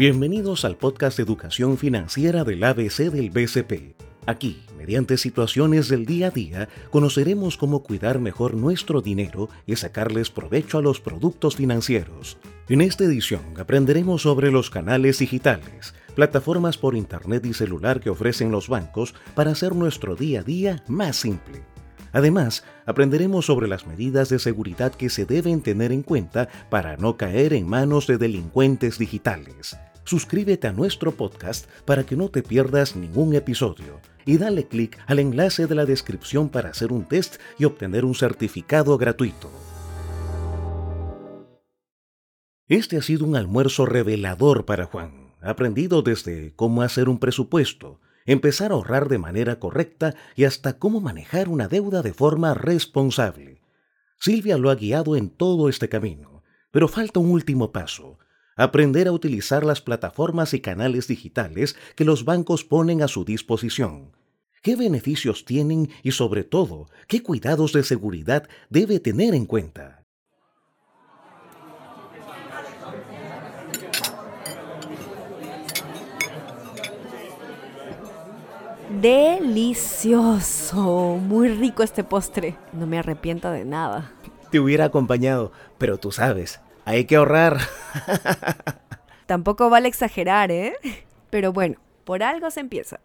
Bienvenidos al podcast de Educación Financiera del ABC del BCP. Aquí, mediante situaciones del día a día, conoceremos cómo cuidar mejor nuestro dinero y sacarles provecho a los productos financieros. En esta edición aprenderemos sobre los canales digitales, plataformas por Internet y celular que ofrecen los bancos para hacer nuestro día a día más simple. Además, aprenderemos sobre las medidas de seguridad que se deben tener en cuenta para no caer en manos de delincuentes digitales. Suscríbete a nuestro podcast para que no te pierdas ningún episodio y dale clic al enlace de la descripción para hacer un test y obtener un certificado gratuito. Este ha sido un almuerzo revelador para Juan, aprendido desde cómo hacer un presupuesto, empezar a ahorrar de manera correcta y hasta cómo manejar una deuda de forma responsable. Silvia lo ha guiado en todo este camino, pero falta un último paso, aprender a utilizar las plataformas y canales digitales que los bancos ponen a su disposición. ¿Qué beneficios tienen y sobre todo, qué cuidados de seguridad debe tener en cuenta? Delicioso, muy rico este postre. No me arrepiento de nada. Te hubiera acompañado, pero tú sabes, hay que ahorrar. Tampoco vale exagerar, ¿eh? Pero bueno, por algo se empieza.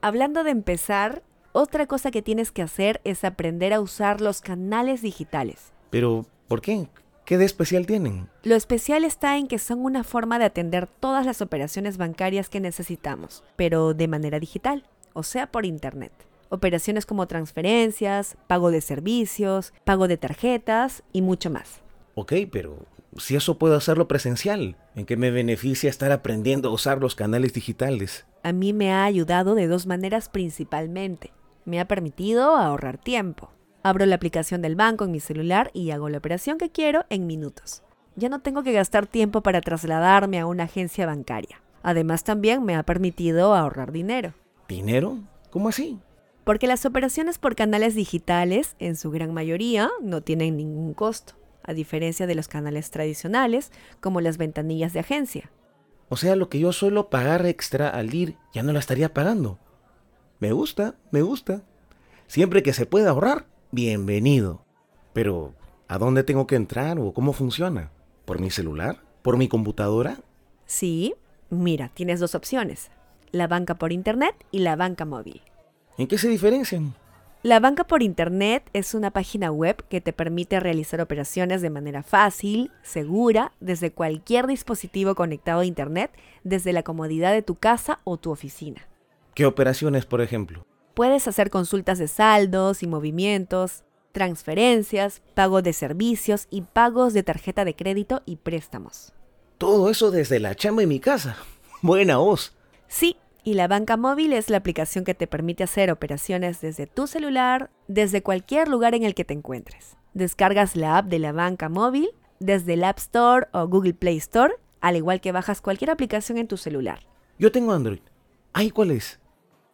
Hablando de empezar, otra cosa que tienes que hacer es aprender a usar los canales digitales. Pero, ¿por qué? ¿Qué de especial tienen? Lo especial está en que son una forma de atender todas las operaciones bancarias que necesitamos, pero de manera digital o sea por Internet. Operaciones como transferencias, pago de servicios, pago de tarjetas y mucho más. Ok, pero si eso puedo hacerlo presencial, ¿en qué me beneficia estar aprendiendo a usar los canales digitales? A mí me ha ayudado de dos maneras principalmente. Me ha permitido ahorrar tiempo. Abro la aplicación del banco en mi celular y hago la operación que quiero en minutos. Ya no tengo que gastar tiempo para trasladarme a una agencia bancaria. Además también me ha permitido ahorrar dinero. ¿Dinero? ¿Cómo así? Porque las operaciones por canales digitales, en su gran mayoría, no tienen ningún costo, a diferencia de los canales tradicionales, como las ventanillas de agencia. O sea, lo que yo suelo pagar extra al ir, ya no la estaría pagando. Me gusta, me gusta. Siempre que se pueda ahorrar, bienvenido. Pero, ¿a dónde tengo que entrar o cómo funciona? ¿Por mi celular? ¿Por mi computadora? Sí, mira, tienes dos opciones la banca por Internet y la banca móvil. ¿En qué se diferencian? La banca por Internet es una página web que te permite realizar operaciones de manera fácil, segura, desde cualquier dispositivo conectado a Internet, desde la comodidad de tu casa o tu oficina. ¿Qué operaciones, por ejemplo? Puedes hacer consultas de saldos y movimientos, transferencias, pago de servicios y pagos de tarjeta de crédito y préstamos. Todo eso desde la chamba en mi casa. Buena voz. Sí, y la banca móvil es la aplicación que te permite hacer operaciones desde tu celular, desde cualquier lugar en el que te encuentres. Descargas la app de la banca móvil desde el App Store o Google Play Store, al igual que bajas cualquier aplicación en tu celular. Yo tengo Android. ¿Ahí cuál es?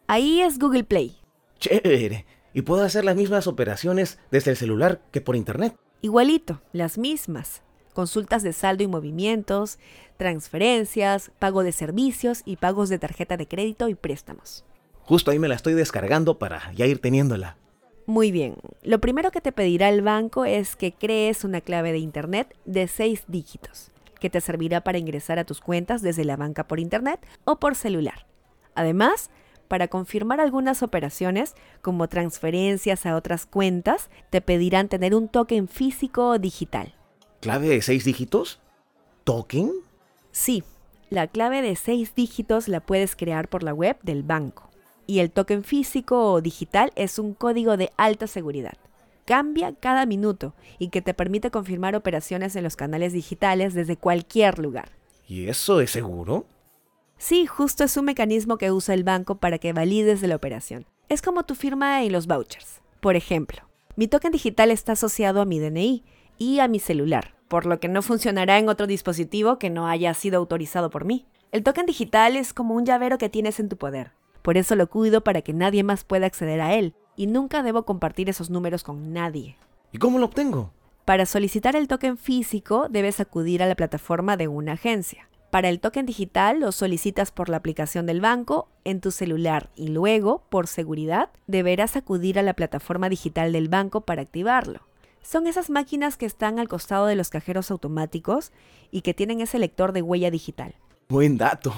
Ahí es Google Play. Chévere. ¿Y puedo hacer las mismas operaciones desde el celular que por internet? Igualito, las mismas consultas de saldo y movimientos, transferencias, pago de servicios y pagos de tarjeta de crédito y préstamos. Justo ahí me la estoy descargando para ya ir teniéndola. Muy bien, lo primero que te pedirá el banco es que crees una clave de Internet de seis dígitos, que te servirá para ingresar a tus cuentas desde la banca por Internet o por celular. Además, para confirmar algunas operaciones, como transferencias a otras cuentas, te pedirán tener un token físico o digital. ¿Clave de seis dígitos? ¿Token? Sí, la clave de seis dígitos la puedes crear por la web del banco. Y el token físico o digital es un código de alta seguridad. Cambia cada minuto y que te permite confirmar operaciones en los canales digitales desde cualquier lugar. ¿Y eso es seguro? Sí, justo es un mecanismo que usa el banco para que valides de la operación. Es como tu firma en los vouchers. Por ejemplo, mi token digital está asociado a mi DNI y a mi celular, por lo que no funcionará en otro dispositivo que no haya sido autorizado por mí. El token digital es como un llavero que tienes en tu poder. Por eso lo cuido para que nadie más pueda acceder a él, y nunca debo compartir esos números con nadie. ¿Y cómo lo obtengo? Para solicitar el token físico debes acudir a la plataforma de una agencia. Para el token digital lo solicitas por la aplicación del banco en tu celular y luego, por seguridad, deberás acudir a la plataforma digital del banco para activarlo. Son esas máquinas que están al costado de los cajeros automáticos y que tienen ese lector de huella digital. Buen dato.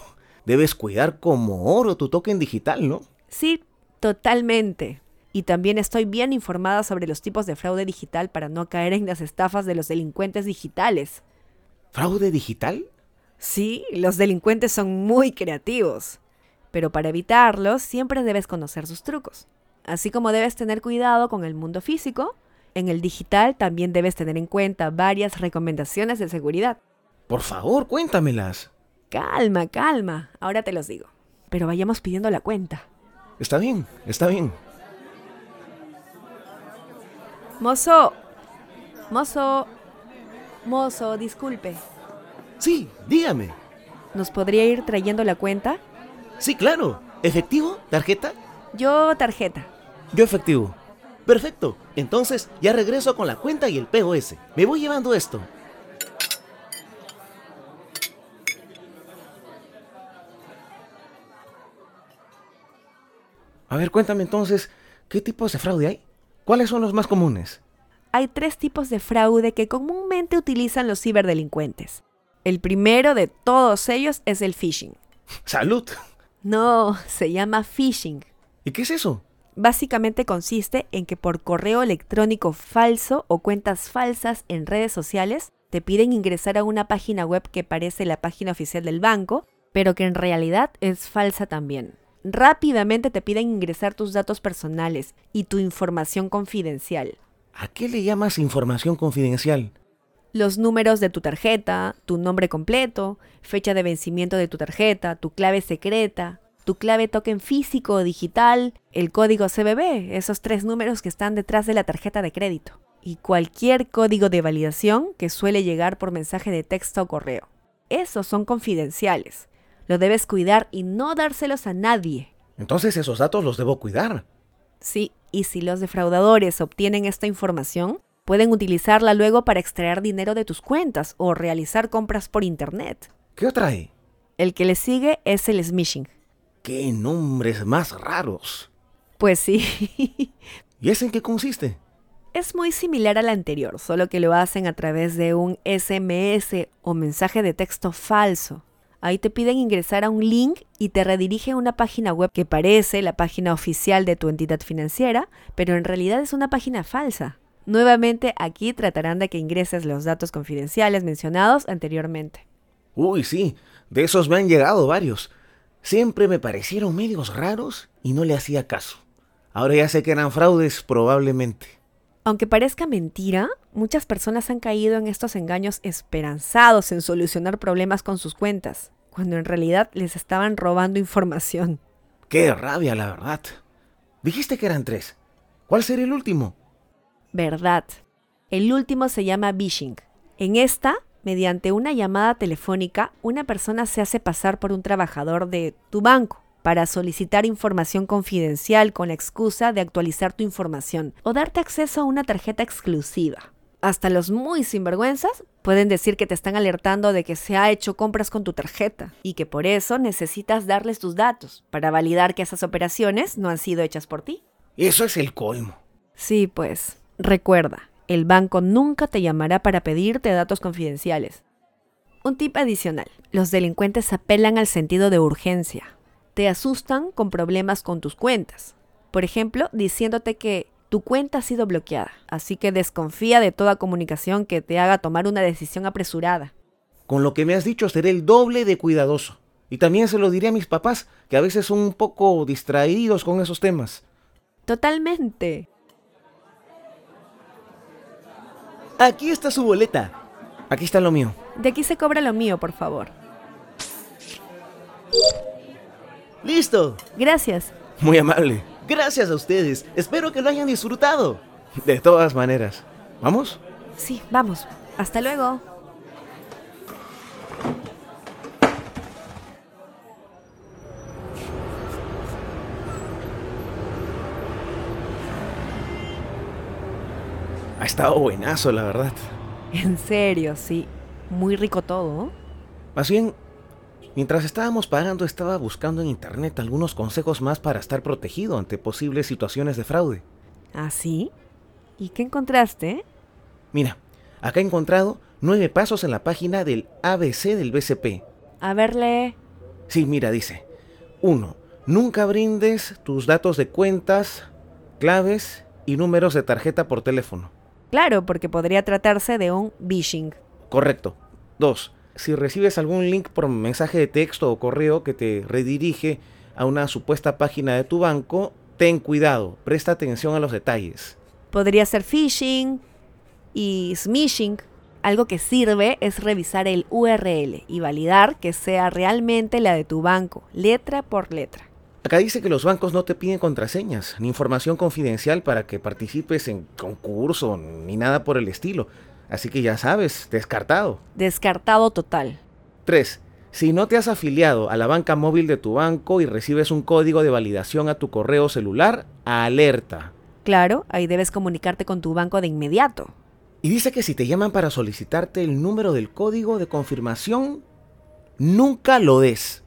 Debes cuidar como oro tu token digital, ¿no? Sí, totalmente. Y también estoy bien informada sobre los tipos de fraude digital para no caer en las estafas de los delincuentes digitales. ¿Fraude digital? Sí, los delincuentes son muy creativos. Pero para evitarlos siempre debes conocer sus trucos. Así como debes tener cuidado con el mundo físico, en el digital también debes tener en cuenta varias recomendaciones de seguridad. Por favor, cuéntamelas. Calma, calma, ahora te los digo. Pero vayamos pidiendo la cuenta. Está bien, está bien. Mozo, mozo, mozo, disculpe. Sí, dígame. ¿Nos podría ir trayendo la cuenta? Sí, claro. ¿Efectivo? ¿Tarjeta? Yo tarjeta. Yo efectivo. Perfecto. Entonces ya regreso con la cuenta y el POS. Me voy llevando esto. A ver, cuéntame entonces, ¿qué tipos de fraude hay? ¿Cuáles son los más comunes? Hay tres tipos de fraude que comúnmente utilizan los ciberdelincuentes. El primero de todos ellos es el phishing. ¡Salud! No, se llama phishing. ¿Y qué es eso? Básicamente consiste en que por correo electrónico falso o cuentas falsas en redes sociales te piden ingresar a una página web que parece la página oficial del banco, pero que en realidad es falsa también. Rápidamente te piden ingresar tus datos personales y tu información confidencial. ¿A qué le llamas información confidencial? Los números de tu tarjeta, tu nombre completo, fecha de vencimiento de tu tarjeta, tu clave secreta, tu clave token físico o digital, el código CBB, esos tres números que están detrás de la tarjeta de crédito, y cualquier código de validación que suele llegar por mensaje de texto o correo. Esos son confidenciales. Lo debes cuidar y no dárselos a nadie. Entonces esos datos los debo cuidar. Sí, y si los defraudadores obtienen esta información, pueden utilizarla luego para extraer dinero de tus cuentas o realizar compras por Internet. ¿Qué otra hay? El que le sigue es el smishing. ¡Qué nombres más raros! Pues sí. ¿Y ese en qué consiste? Es muy similar al anterior, solo que lo hacen a través de un SMS o mensaje de texto falso. Ahí te piden ingresar a un link y te redirige a una página web que parece la página oficial de tu entidad financiera, pero en realidad es una página falsa. Nuevamente aquí tratarán de que ingreses los datos confidenciales mencionados anteriormente. Uy, sí, de esos me han llegado varios. Siempre me parecieron medios raros y no le hacía caso. Ahora ya sé que eran fraudes probablemente. Aunque parezca mentira, muchas personas han caído en estos engaños esperanzados en solucionar problemas con sus cuentas, cuando en realidad les estaban robando información. Qué rabia, la verdad. Dijiste que eran tres. ¿Cuál sería el último? Verdad. El último se llama Bishing. En esta, mediante una llamada telefónica, una persona se hace pasar por un trabajador de tu banco para solicitar información confidencial con la excusa de actualizar tu información o darte acceso a una tarjeta exclusiva. Hasta los muy sinvergüenzas pueden decir que te están alertando de que se ha hecho compras con tu tarjeta y que por eso necesitas darles tus datos para validar que esas operaciones no han sido hechas por ti. Eso es el colmo. Sí, pues, recuerda, el banco nunca te llamará para pedirte datos confidenciales. Un tip adicional, los delincuentes apelan al sentido de urgencia. Te asustan con problemas con tus cuentas. Por ejemplo, diciéndote que tu cuenta ha sido bloqueada, así que desconfía de toda comunicación que te haga tomar una decisión apresurada. Con lo que me has dicho seré el doble de cuidadoso. Y también se lo diré a mis papás, que a veces son un poco distraídos con esos temas. Totalmente. Aquí está su boleta. Aquí está lo mío. De aquí se cobra lo mío, por favor. ¡Listo! Gracias. Muy amable. Gracias a ustedes. Espero que lo hayan disfrutado. De todas maneras. ¿Vamos? Sí, vamos. Hasta luego. Ha estado buenazo, la verdad. En serio, sí. Muy rico todo. Más bien, Mientras estábamos pagando estaba buscando en internet algunos consejos más para estar protegido ante posibles situaciones de fraude. ¿Ah, sí? ¿Y qué encontraste? Mira, acá he encontrado nueve pasos en la página del ABC del BCP. A verle. Sí, mira, dice. 1. Nunca brindes tus datos de cuentas, claves y números de tarjeta por teléfono. Claro, porque podría tratarse de un phishing. Correcto. 2. Si recibes algún link por mensaje de texto o correo que te redirige a una supuesta página de tu banco, ten cuidado, presta atención a los detalles. Podría ser phishing y smishing. Algo que sirve es revisar el URL y validar que sea realmente la de tu banco, letra por letra. Acá dice que los bancos no te piden contraseñas ni información confidencial para que participes en concurso ni nada por el estilo. Así que ya sabes, descartado. Descartado total. 3. Si no te has afiliado a la banca móvil de tu banco y recibes un código de validación a tu correo celular, alerta. Claro, ahí debes comunicarte con tu banco de inmediato. Y dice que si te llaman para solicitarte el número del código de confirmación, nunca lo des.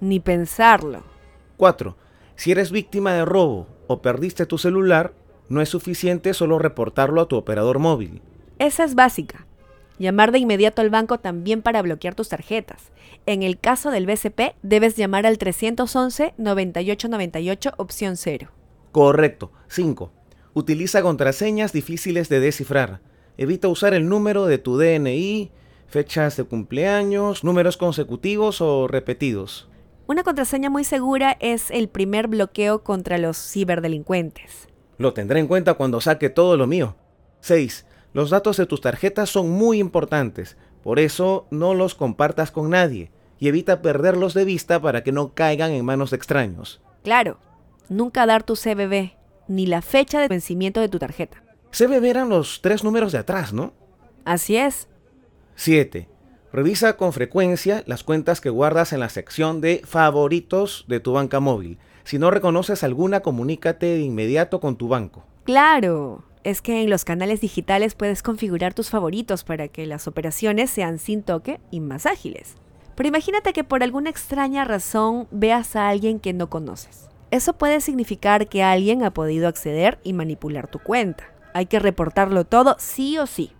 Ni pensarlo. 4. Si eres víctima de robo o perdiste tu celular, no es suficiente solo reportarlo a tu operador móvil. Esa es básica. Llamar de inmediato al banco también para bloquear tus tarjetas. En el caso del BCP, debes llamar al 311-9898 opción 0. Correcto. 5. Utiliza contraseñas difíciles de descifrar. Evita usar el número de tu DNI, fechas de cumpleaños, números consecutivos o repetidos. Una contraseña muy segura es el primer bloqueo contra los ciberdelincuentes. Lo tendré en cuenta cuando saque todo lo mío. 6. Los datos de tus tarjetas son muy importantes, por eso no los compartas con nadie y evita perderlos de vista para que no caigan en manos de extraños. Claro, nunca dar tu CBB ni la fecha de vencimiento de tu tarjeta. CBB eran los tres números de atrás, ¿no? Así es. 7. Revisa con frecuencia las cuentas que guardas en la sección de favoritos de tu banca móvil. Si no reconoces alguna, comunícate de inmediato con tu banco. Claro, es que en los canales digitales puedes configurar tus favoritos para que las operaciones sean sin toque y más ágiles. Pero imagínate que por alguna extraña razón veas a alguien que no conoces. Eso puede significar que alguien ha podido acceder y manipular tu cuenta. Hay que reportarlo todo sí o sí.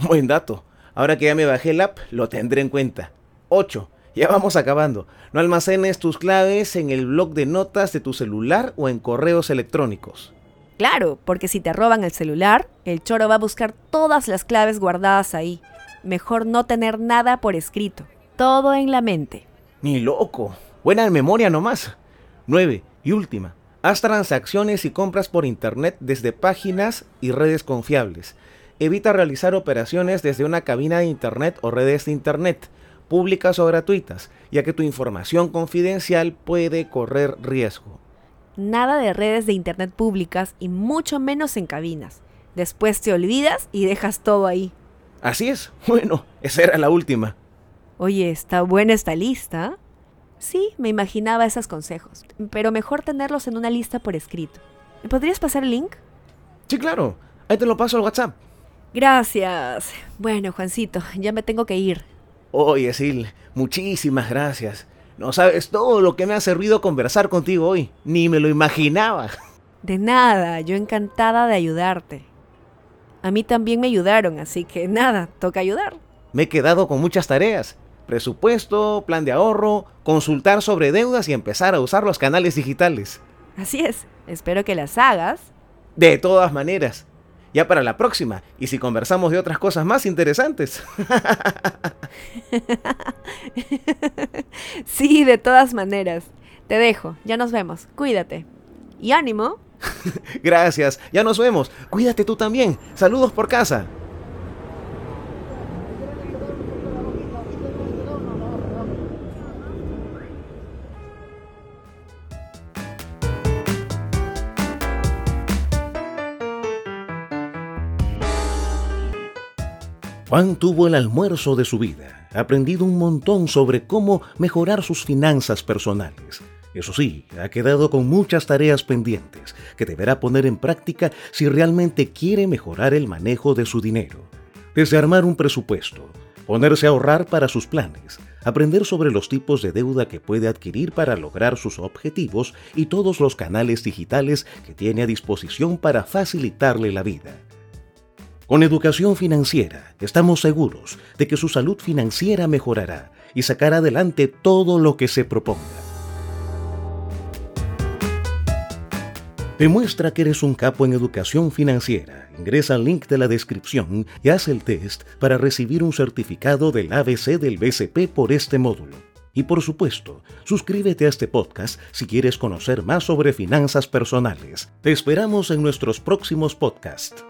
Buen dato. Ahora que ya me bajé el app, lo tendré en cuenta. 8. Ya vamos acabando. No almacenes tus claves en el blog de notas de tu celular o en correos electrónicos. Claro, porque si te roban el celular, el choro va a buscar todas las claves guardadas ahí. Mejor no tener nada por escrito. Todo en la mente. Ni loco. Buena memoria nomás. 9. Y última. Haz transacciones y compras por internet desde páginas y redes confiables. Evita realizar operaciones desde una cabina de Internet o redes de Internet, públicas o gratuitas, ya que tu información confidencial puede correr riesgo. Nada de redes de Internet públicas y mucho menos en cabinas. Después te olvidas y dejas todo ahí. Así es. Bueno, esa era la última. Oye, está buena esta lista. Sí, me imaginaba esos consejos, pero mejor tenerlos en una lista por escrito. ¿Me podrías pasar el link? Sí, claro. Ahí te lo paso al WhatsApp. Gracias. Bueno, Juancito, ya me tengo que ir. Oye, Sil, muchísimas gracias. No sabes todo lo que me ha servido conversar contigo hoy. Ni me lo imaginaba. De nada, yo encantada de ayudarte. A mí también me ayudaron, así que nada, toca ayudar. Me he quedado con muchas tareas. Presupuesto, plan de ahorro, consultar sobre deudas y empezar a usar los canales digitales. Así es, espero que las hagas. De todas maneras ya para la próxima. Y si conversamos de otras cosas más interesantes. sí, de todas maneras. Te dejo, ya nos vemos. Cuídate. Y ánimo. Gracias, ya nos vemos. Cuídate tú también. Saludos por casa. Juan tuvo el almuerzo de su vida, aprendido un montón sobre cómo mejorar sus finanzas personales. Eso sí, ha quedado con muchas tareas pendientes que deberá poner en práctica si realmente quiere mejorar el manejo de su dinero. Desde armar un presupuesto, ponerse a ahorrar para sus planes, aprender sobre los tipos de deuda que puede adquirir para lograr sus objetivos y todos los canales digitales que tiene a disposición para facilitarle la vida. Con educación financiera estamos seguros de que su salud financiera mejorará y sacará adelante todo lo que se proponga. Demuestra que eres un capo en educación financiera. Ingresa al link de la descripción y haz el test para recibir un certificado del ABC del BCP por este módulo. Y por supuesto, suscríbete a este podcast si quieres conocer más sobre finanzas personales. Te esperamos en nuestros próximos podcasts.